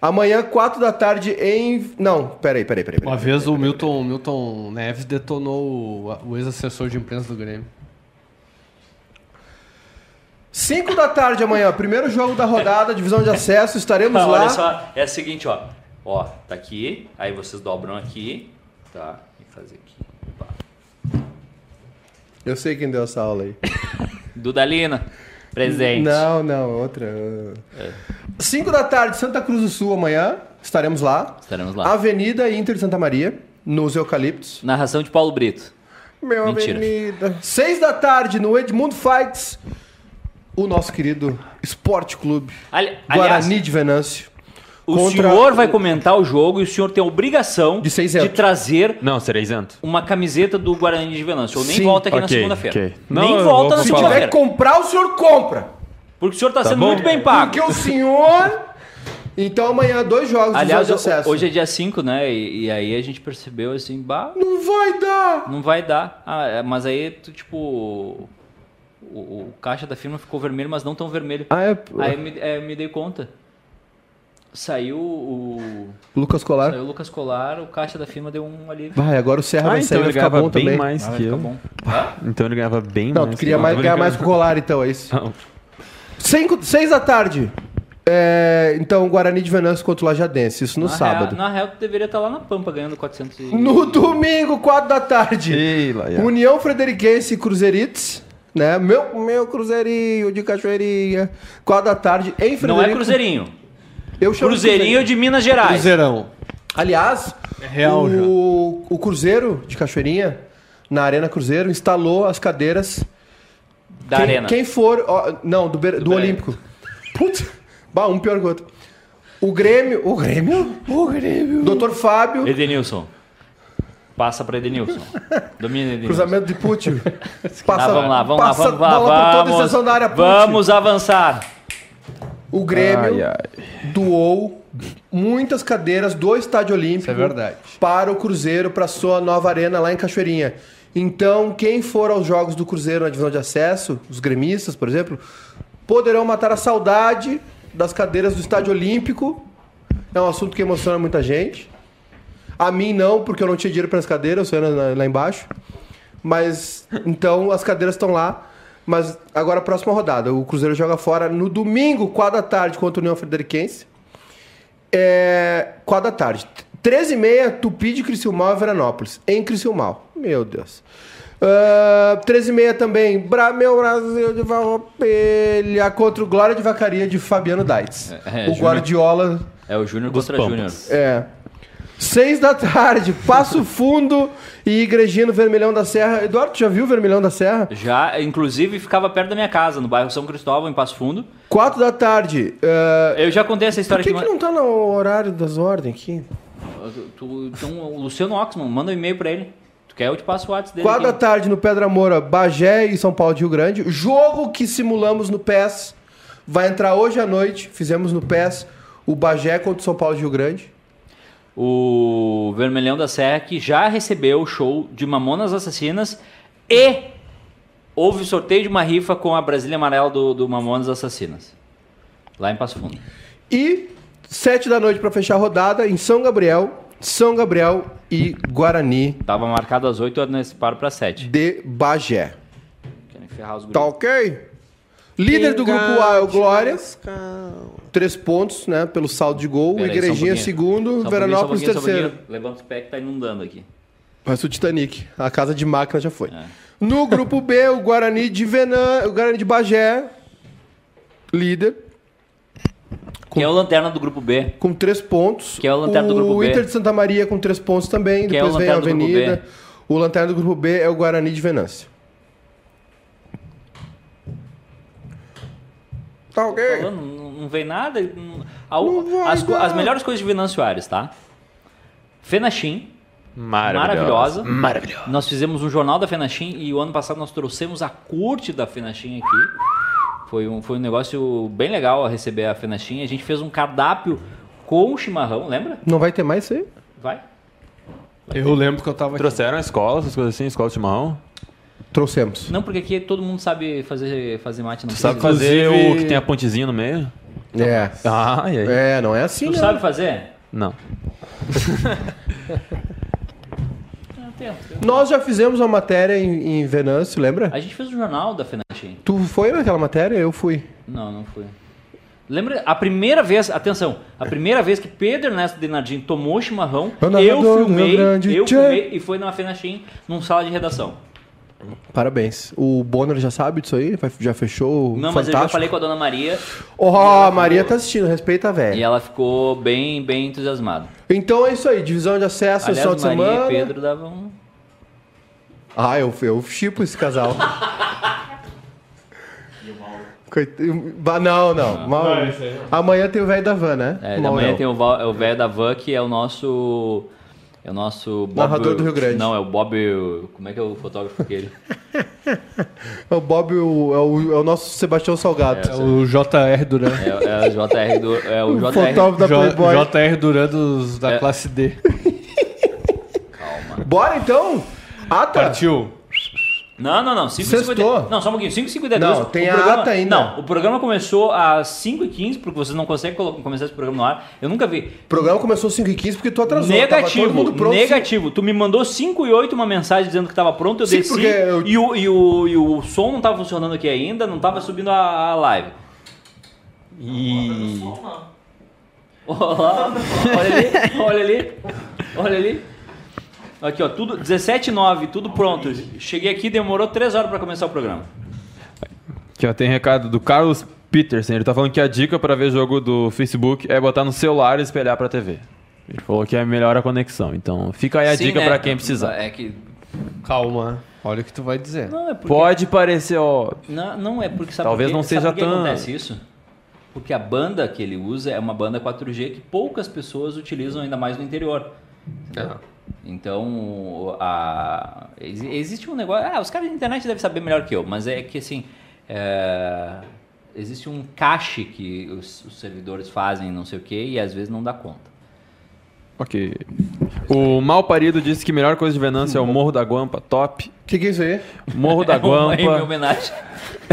Amanhã, 4 da tarde, em. Não, peraí, peraí, peraí. Uma vez o Milton, Milton Neves detonou o, o ex-assessor de imprensa do Grêmio. 5 da tarde amanhã, primeiro jogo da rodada, divisão de acesso, estaremos Não, lá. olha só, é o seguinte, ó. Ó, tá aqui, aí vocês dobram aqui, tá? E fazer aqui. Pá. Eu sei quem deu essa aula aí. Dudalina, presente. Não, não, outra. 5 da tarde, Santa Cruz do Sul amanhã, estaremos lá. Estaremos lá. Avenida Inter de Santa Maria, nos Eucaliptos. Narração de Paulo Brito. Meu Mentira. Avenida. 6 da tarde, no Edmundo Fights, o nosso querido Esporte Clube Ali- aliás, Guarani de Venâncio. o senhor vai comentar o jogo e o senhor tem a obrigação De ser de trazer Não, serei isento. uma camiseta do Guarani de Venâncio. Ou nem Sim, volta aqui na ok, segunda-feira. ok. Não, Nem eu volta na Se falar. tiver segunda-feira. que comprar, o senhor compra. Porque o senhor tá, Tá sendo bom. muito bem pago. Porque o senhor. Então amanhã, dois jogos Aliás, de acesso. hoje é dia 5, né? E, e aí a gente percebeu assim, bah, Não vai dar! não vai dar. Ah, é, mas aí, tu, tipo, o, o caixa da firma ficou vermelho, mas não tão vermelho. Ah, é. Aí me, é, me dei conta. Saiu o. Lucas Colar. Saiu o Lucas Colar, o caixa da firma deu um alívio. Vai, agora o Serra Ah, vai então sair vai ele ficar ganhava bom bem também. mais Ah, vai que ficar eu. bom. Hã? Então ele ganhava bem Não, mais tu queria que mais, eu. ganhar mais com o Colar, então, é isso. Não. Cinco, seis da tarde. É, então, Guarani de Venâncio contra o Lajadense. Isso no na sábado. Real, na real, tu deveria estar lá na Pampa ganhando 400 e... No domingo, quatro da tarde. Ei, lá. União Frederiquense e Cruzeirites. Né? Meu, meu Cruzeirinho de Cachoeirinha. Quatro da tarde em Frederico. Não é Cruzeirinho. Eu chamo de Cruzeirinho de Minas Gerais. Cruzeirão. Aliás, real o, o Cruzeiro de Cachoeirinha, na Arena Cruzeiro, instalou as cadeiras. Da quem, Arena. Quem for. ó, não, do, do, Beré. Olímpico. Putz, bah, um pior que o outro. O Grêmio. O Grêmio? O Grêmio. Doutor Fábio. Edenilson. Passa pra Edenilson. Domina Edenilson. Cruzamento de Pucci. Ah, vamos lá, vamos lá, passa vamos lá, bola por toda a vamos, extensão da área vamos avançar. O Grêmio Ai, ai. doou muitas cadeiras do Estádio Olímpico Isso é verdade. para o Cruzeiro, para sua nova arena lá em Cachoeirinha. Então, quem for aos jogos do Cruzeiro na divisão de acesso, os gremistas, por exemplo, poderão matar a saudade das cadeiras do Estádio Olímpico. É um assunto que emociona muita gente. A mim não, porque eu não tinha dinheiro para as cadeiras, eu sou lá, lá embaixo. Mas, então, as cadeiras estão lá. Mas agora a próxima rodada. O Cruzeiro joga fora no domingo, 4 da tarde, contra o União Frederiquense. É, 4 da tarde. 13 e meia, Tupi de Criciúmal e Veranópolis. Em Criciúmal. Meu Deus. Uh, 13 e meia também, Bra meu Brasil de Farroupilha contra o Glória de Vacaria de Fabiano Daitz. É, é, o Júnior. Guardiola É o Júnior contra Júnior. É. Seis da tarde, Passo Fundo e Igrejinha no Vermelhão da Serra. Eduardo, tu já viu o Vermelhão da Serra? Já, inclusive, ficava perto da minha casa, no bairro São Cristóvão, em Passo Fundo. Quatro da tarde. uh, Eu já contei essa por história que, aqui. que mas- não tá no horário das ordens aqui? Tu- então, o Luciano Oxman, manda um e-mail pra ele. Tu quer, eu te passo o WhatsApp dele. Quatro da tarde no Pedra Moura, Bagé e São Paulo de Rio Grande. Jogo que simulamos no PES. Vai entrar hoje à noite. Fizemos no PES o Bagé contra o São Paulo de Rio Grande. O Vermelhão da Serra, que já recebeu o show de Mamonas Assassinas e houve o sorteio de uma rifa com a Brasília Amarela do, do Mamonas Assassinas. Lá em Passo Fundo. E sete da noite para fechar a rodada em São Gabriel, São Gabriel e Guarani Tava marcado às 8 horas nesse paro pra 7. de Bagé. Querem ferrar os Tá ok? Líder do grupo A é o Glória. Três pontos, né? Pelo saldo de gol. Pera Igrejinha, um segundo. Só Veranópolis, só terceiro. Levanta os pés que tá inundando aqui. Mas o Titanic. A casa de máquina já foi. É. No grupo B, o Guarani de Venan... O Guarani de Bagé. Líder. Quem é o lanterna do grupo B? Com três pontos. Que é o Lanterna do grupo O B. Inter de Santa Maria com três pontos também. Que é o Depois vem a Lanterna do grupo Avenida. O Lanterna do grupo B é o Guarani de Venâncio. Tá ok? Falando, não, vem nada. não- a- Não vai as, as melhores coisas de Venâncio Aires, tá? Fenachim, Maravilhosa. maravilhosa. Maravilhosa. Nós fizemos um jornal da Fenachim e o ano passado nós trouxemos a curte da Fenachim aqui. Foi um, foi um negócio bem legal a receber a Fenachim. A gente fez um cardápio com chimarrão, lembra? Não vai ter mais isso aí? Vai. Eu lembro que eu tava aqui. Trouxeram a escola, essas coisas assim, escola de chimarrão. Trouxemos. Não, porque aqui todo mundo sabe fazer, fazer mate. Não Tu sabe precisa. fazer Inclusive- o que tem a pontezinha no meio? É. Ah, e aí? É, não é assim, Tu né? sabe fazer? Não. Nós já fizemos uma matéria em, em Venâncio, lembra? A gente fez um jornal da Fenachim. Tu foi naquela matéria? Eu fui. Não, não fui. Lembra a primeira vez, atenção, a primeira vez que Pedro Ernesto Denardim tomou chimarrão, Eu filmei, eu filmei e foi na Fenachim, num sala de redação. Parabéns. O Bonner já sabe disso aí? Já fechou o Não, mas eu já Fantástico? falei com a dona Maria Ó, ela a Maria ficou- tá assistindo, respeita a e velha. ela ficou bem, bem entusiasmada. Então é isso aí, divisão de acesso, Aliás, sessão de Maria semana. e Pedro davam... Ah, eu, eu chipo esse casal. Coit- Ba- Não, não. Mal- Amanhã tem o velho da van, né? É, da Mal manhã eu. tem é o velho da van, que é o nosso... É o nosso... Bob, Narrador do Rio Grande. Não, é o Bob... Como é que é o fotógrafo aquele? É o Bob, o- é, o, é o nosso Sebastião Salgado. É o JR Duran. É, é o JR do... É o o JR... fotógrafo da J- Playboy. JR Duran dos, da É. classe D. Calma. Bora então? Ah, tá. Partiu. Não, não, não. 5 Sextou. Não, só um pouquinho. 5 h 52 Não, tem o a programa, ata ainda. Não, o programa começou às 5 h 15 porque vocês não conseguem colo- começar esse programa no ar. Eu nunca vi. O programa começou 5 e 15 porque tu atrasou. Tava todo Negativo, mundo pronto. negativo. Tu me mandou 5 e 8 uma mensagem dizendo que tava pronto, eu Sim, desci porque eu- e, o, e, o, e o som não tava funcionando aqui ainda, não tava subindo a, a live. E. Olha lá, olha ali, olha ali, olha ali. Aqui, ó, tudo 17 e 9, tudo pronto. Cheguei aqui, demorou 3 horas pra começar o programa. Aqui, ó, tem recado do Carlos Peterson. Ele tá falando que a dica pra ver jogo do Facebook é botar no celular e espelhar pra TV. Ele falou que é melhor a conexão. Então, fica aí a Sim, dica né? pra quem precisar. É que Calma. Olha o que tu vai dizer. não é porque Pode parecer, ó. Não, não é porque sabe Talvez por quê? não Sabe seja tão- acontece isso? Porque a banda que ele usa é uma banda 4G que poucas pessoas utilizam ainda mais no interior. Não. Então, a, ex- existe um negócio. Ah, os caras da internet devem saber melhor que eu, mas é que assim. é, existe um cache que os, os servidores fazem, não sei o que, e às vezes não dá conta. Ok. O mal parido disse que a melhor coisa de Venâncio é o Morro da Guampa, top. O que, que é isso aí? Morro da É uma, em Guampa. homenagem.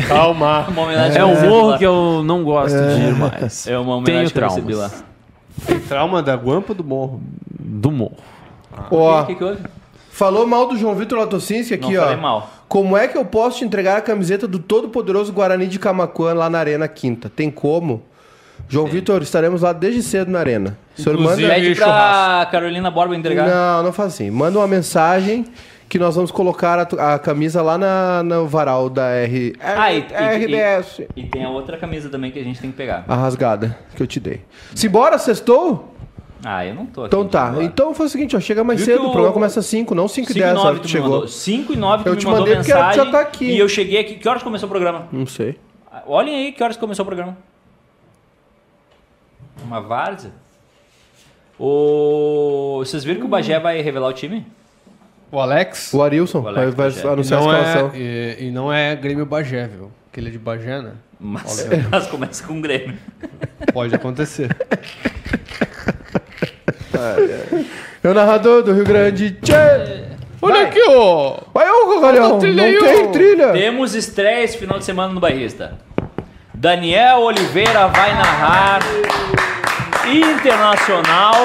Calma. Uma homenagem É um morro lá. que eu não gosto de ir mais. É uma homenagem Tenho que eu recebi lá. Tem trauma da guampa do morro. Do morro. Ó, O que, que houve? falou mal do João Vitor Latocinski aqui, Não ó. falei mal. Como é que eu posso te entregar a camiseta do todo-poderoso Guarani de Camacuã lá na Arena Quinta? Tem como? João Vitor, estaremos lá desde cedo na Arena. O senhor Inclusive- manda. Pede pra churrasco. Carolina Borba entregar. Não, não faz assim. Manda uma mensagem que nós vamos colocar a, tu- a camisa lá na, no varal da R, Ah, e- e- RBS. E tem a outra camisa também que a gente tem que pegar. A rasgada que eu te dei. Simbora, sextou? Ah, eu não tô aqui. Então tá. agora. Então faz o seguinte, ó. Chega mais Viu cedo, o programa começa às 5, não 5 e 5 10, e a 9 hora que chegou. mandou. 5 e 9 tu Eu me te mandou mandei porque mensagem. já tá aqui. E eu cheguei aqui. Que horas começou o programa? Não sei. Olhem aí que horas começou o programa. Uma várzea. O... Vocês viram que o Bagé vai revelar o time? O Alex. O Arilson O vai, Alex vai Bagé. anunciar a não escalação. é, e, e não é Grêmio Bagé, viu? Porque ele é de Bagé, né? Mas, mas começa com o Grêmio. Pode acontecer. É o narrador do Rio Grande. Tchê! Olha Vai. aqui, ó. Vai, ô, Gogalhão! Não trilha aí, tem ô. trilha! Temos estreia esse final de semana no Bairrista. Daniel Oliveira vai narrar Internacional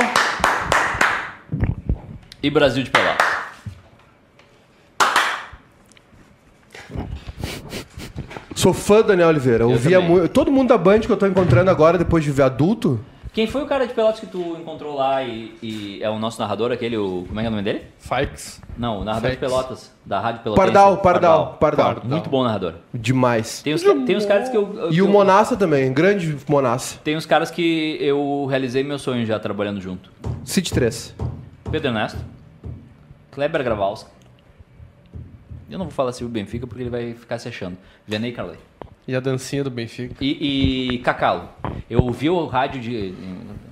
e Brasil de Pelotas. Sou fã do Daniel Oliveira. Ouvia também. muito. Todo mundo da Band que eu tô encontrando agora, depois de ver adulto. Quem foi o cara de Pelotas que tu encontrou lá e, e é o nosso narrador, aquele, o, como é que é o nome dele? Fikes. Não, o narrador de Fex. Pelotas, da Rádio Pelotas. Pardal, Pardal, Pardal. Pardal. Muito bom narrador. Demais. Tem os, tem os caras que eu... E que o eu- Monassa também, grande Monassa. Tem os caras que eu realizei meu sonho já trabalhando junto. City 3. Pedro Ernesto, Kleber Gravalska. Eu não vou falar Silvio Benfica porque ele vai ficar se achando. Vianney Carley. E a dancinha do Benfica. E, e Cacalo. Eu ouvi o rádio de.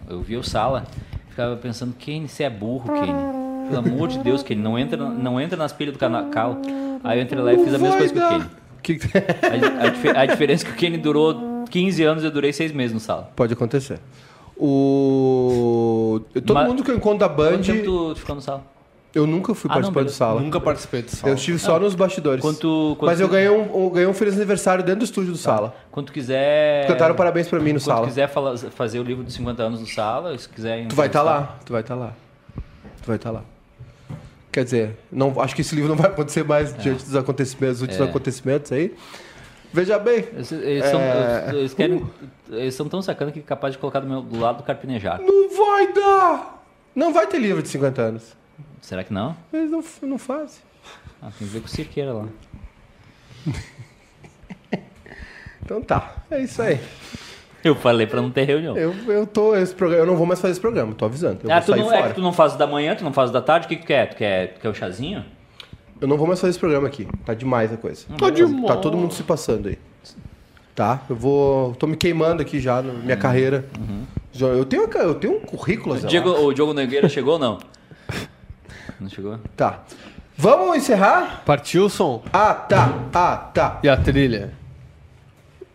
Eu ouvi o sala, ficava pensando, Kane, você é burro, Kane. Pelo amor de Deus, Kane, não entra, não entra nas pilhas do Cacalo. Aí eu entrei lá e fiz a mesma coisa que o Kane. Que... A, a a diferença é que o Kane durou 15 anos e eu durei 6 meses no sala. Pode acontecer. O. Todo Mas- mundo que eu encontro da Band, Quanto tempo tu ficou no sala? Eu nunca fui Ah, não, participar do sala. Nunca participei do sala. Eu estive só nos bastidores. Quanto, quanto Mas eu ganhei um, um- ganhei um feliz aniversário dentro do estúdio do sala. Quando tu quiser. Cantaram parabéns pra mim no Quando sala. tu quiser fala- fazer o livro dos 50 anos do sala, se quiser. Tu vai estar entrevistar. lá, tu vai estar lá. Tu vai estar lá. Quer dizer, não, acho que esse livro não vai acontecer mais diante dos acontecimentos, dos últimos É. acontecimentos aí. Veja bem, Eles, eles são, É. eles querem. Eles são tão sacanas que é capaz de colocar do, meu, do lado do carpinejar. não vai dar! Não vai ter livro de 50 anos. Será que não? Eles não, não fazem. Ah, tem que ver com o Cirqueira lá. Então tá, é isso aí. Eu falei pra não ter reunião. Eu, eu tô. Esse programa, eu não vou mais fazer esse programa, tô avisando. Eu ah, vou tu sair não, é fora. que tu não faz da manhã, tu não faz da tarde, o que, que tu quer? Tu quer, tu quer o chazinho? Eu não vou mais fazer esse programa aqui. Tá demais a coisa. Tá demais. Tá todo mundo se passando aí. Tá? Eu vou. tô me queimando aqui já na minha carreira. Já- Eu tenho, eu tenho um currículo, O lá. o Diogo Nogueira chegou ou não? Não chegou? Tá. Vamos encerrar? Partiu o som. Ah, tá. Ah, tá. E a trilha?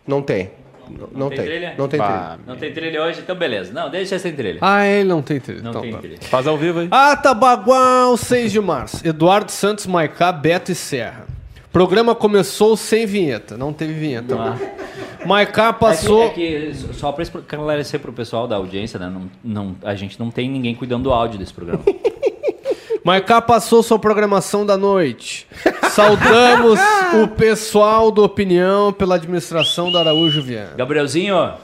Não tem. Não, não tem tem. trilha? Não tem Pá. trilha. Não tem trilha hoje? Então beleza. Não, deixa sem trilha. Ah, ele não tem trilha. não então tem tá. trilha. Faz ao vivo aí. Atabagual, 6 de março. Eduardo Santos, Maicá, Beto e Serra. Programa começou sem vinheta. Não teve vinheta. Ah. Maiká passou. É que, é que só para esclarecer pro pessoal da audiência, né? Não, não, a gente não tem ninguém cuidando do áudio desse programa. Maiká passou sua programação da noite. Saudamos o pessoal do Opinião pela administração da Araújo Viana. Gabrielzinho,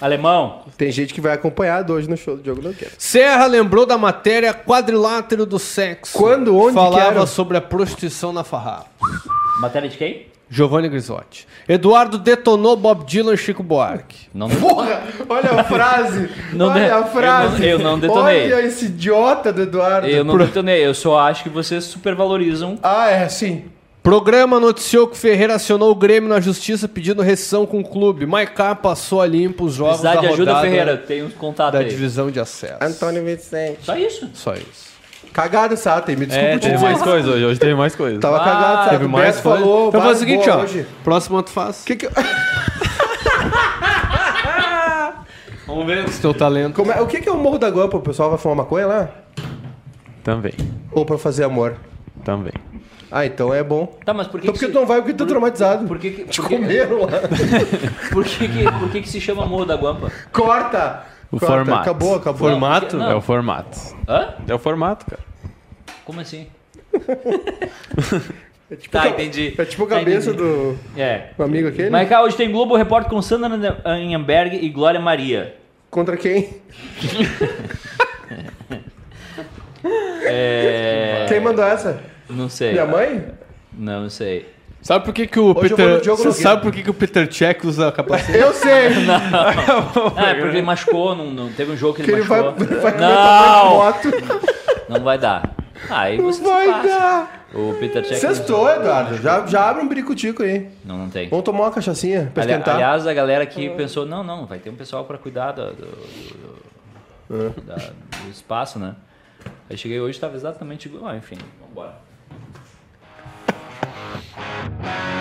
alemão, Tem gente que vai acompanhado hoje no show do Diogo Nogueira. Serra lembrou da matéria Quadrilátero do Sexo. Quando, onde, Falava que era? sobre a prostituição na farrapa. matéria de quem? Giovanni Grisotti. Eduardo detonou Bob Dylan e Chico Buarque. Não, Porra, olha a frase. Não olha de- a frase. eu não- eu não detonei. Olha esse idiota do Eduardo. eu não detonei, eu só acho que vocês supervalorizam. Ah, é, sim. Programa noticiou que Ferreira acionou o Grêmio na justiça pedindo rescisão com o clube. Maiká passou a limpo os jogos Precisar da de ajuda, rodada Ferreira, tem uns contatos da aí. divisão de acesso. Antônio Vicente. Só isso. Só isso. Cagado, Satem. Me desculpa É, te teve mais coisa hoje. Hoje teve mais coisa. Tava Ah, cagado, Satem. Teve O mais Beto coisa? falou. Então faz o seguinte, ó. hoje. Próximo tu faz. Que que... Vamos ver esse teu talento. Como é- O que que é o Morro da Guampa? O pessoal vai fumar maconha lá? Também. Ou pra fazer amor? Também. Ah, então é bom. Tá, mas por que Então que por que se- tu não vai? Porque tu tá traumatizado. Por que que, Te por que, comeram lá. por que, que, por que que se chama Morro da Guampa? Corta! O Corta. formato. Acabou, acabou. Formato? Não. É o formato. Hã? É o formato, cara. Como assim? É tipo, Tá, entendi. É tipo a Tá, cabeça entendi. do É. do amigo aquele. Mas cá, hoje tem Globo Repórter com Sandra Anhenberg e Glória Maria. Contra quem? É... Quem mandou essa? Não sei. Minha mãe? Não, não sei. Sabe por que, que o Hoje eu vou Peter. no Diogo Você sabe por que, que o Peter Check usa capacete? Eu sei! Ah, é porque ele machucou, não, não teve um jogo que que ele ele vai, machucou. vai Não! moto. Não vai dar. Ah, aí você se Vai passa. dar! O Peter Check. Sextou, Eduardo. Já, já abre um bricutico aí. Não, não tem. Vamos tomar uma cachaçinha pra Ali- esquentar. aliás, a galera aqui pensou, não, não, vai ter um pessoal pra cuidar do, do- do- da- do espaço, né? Aí cheguei hoje, tava exatamente igual. Ah, enfim, vambora. Thank you.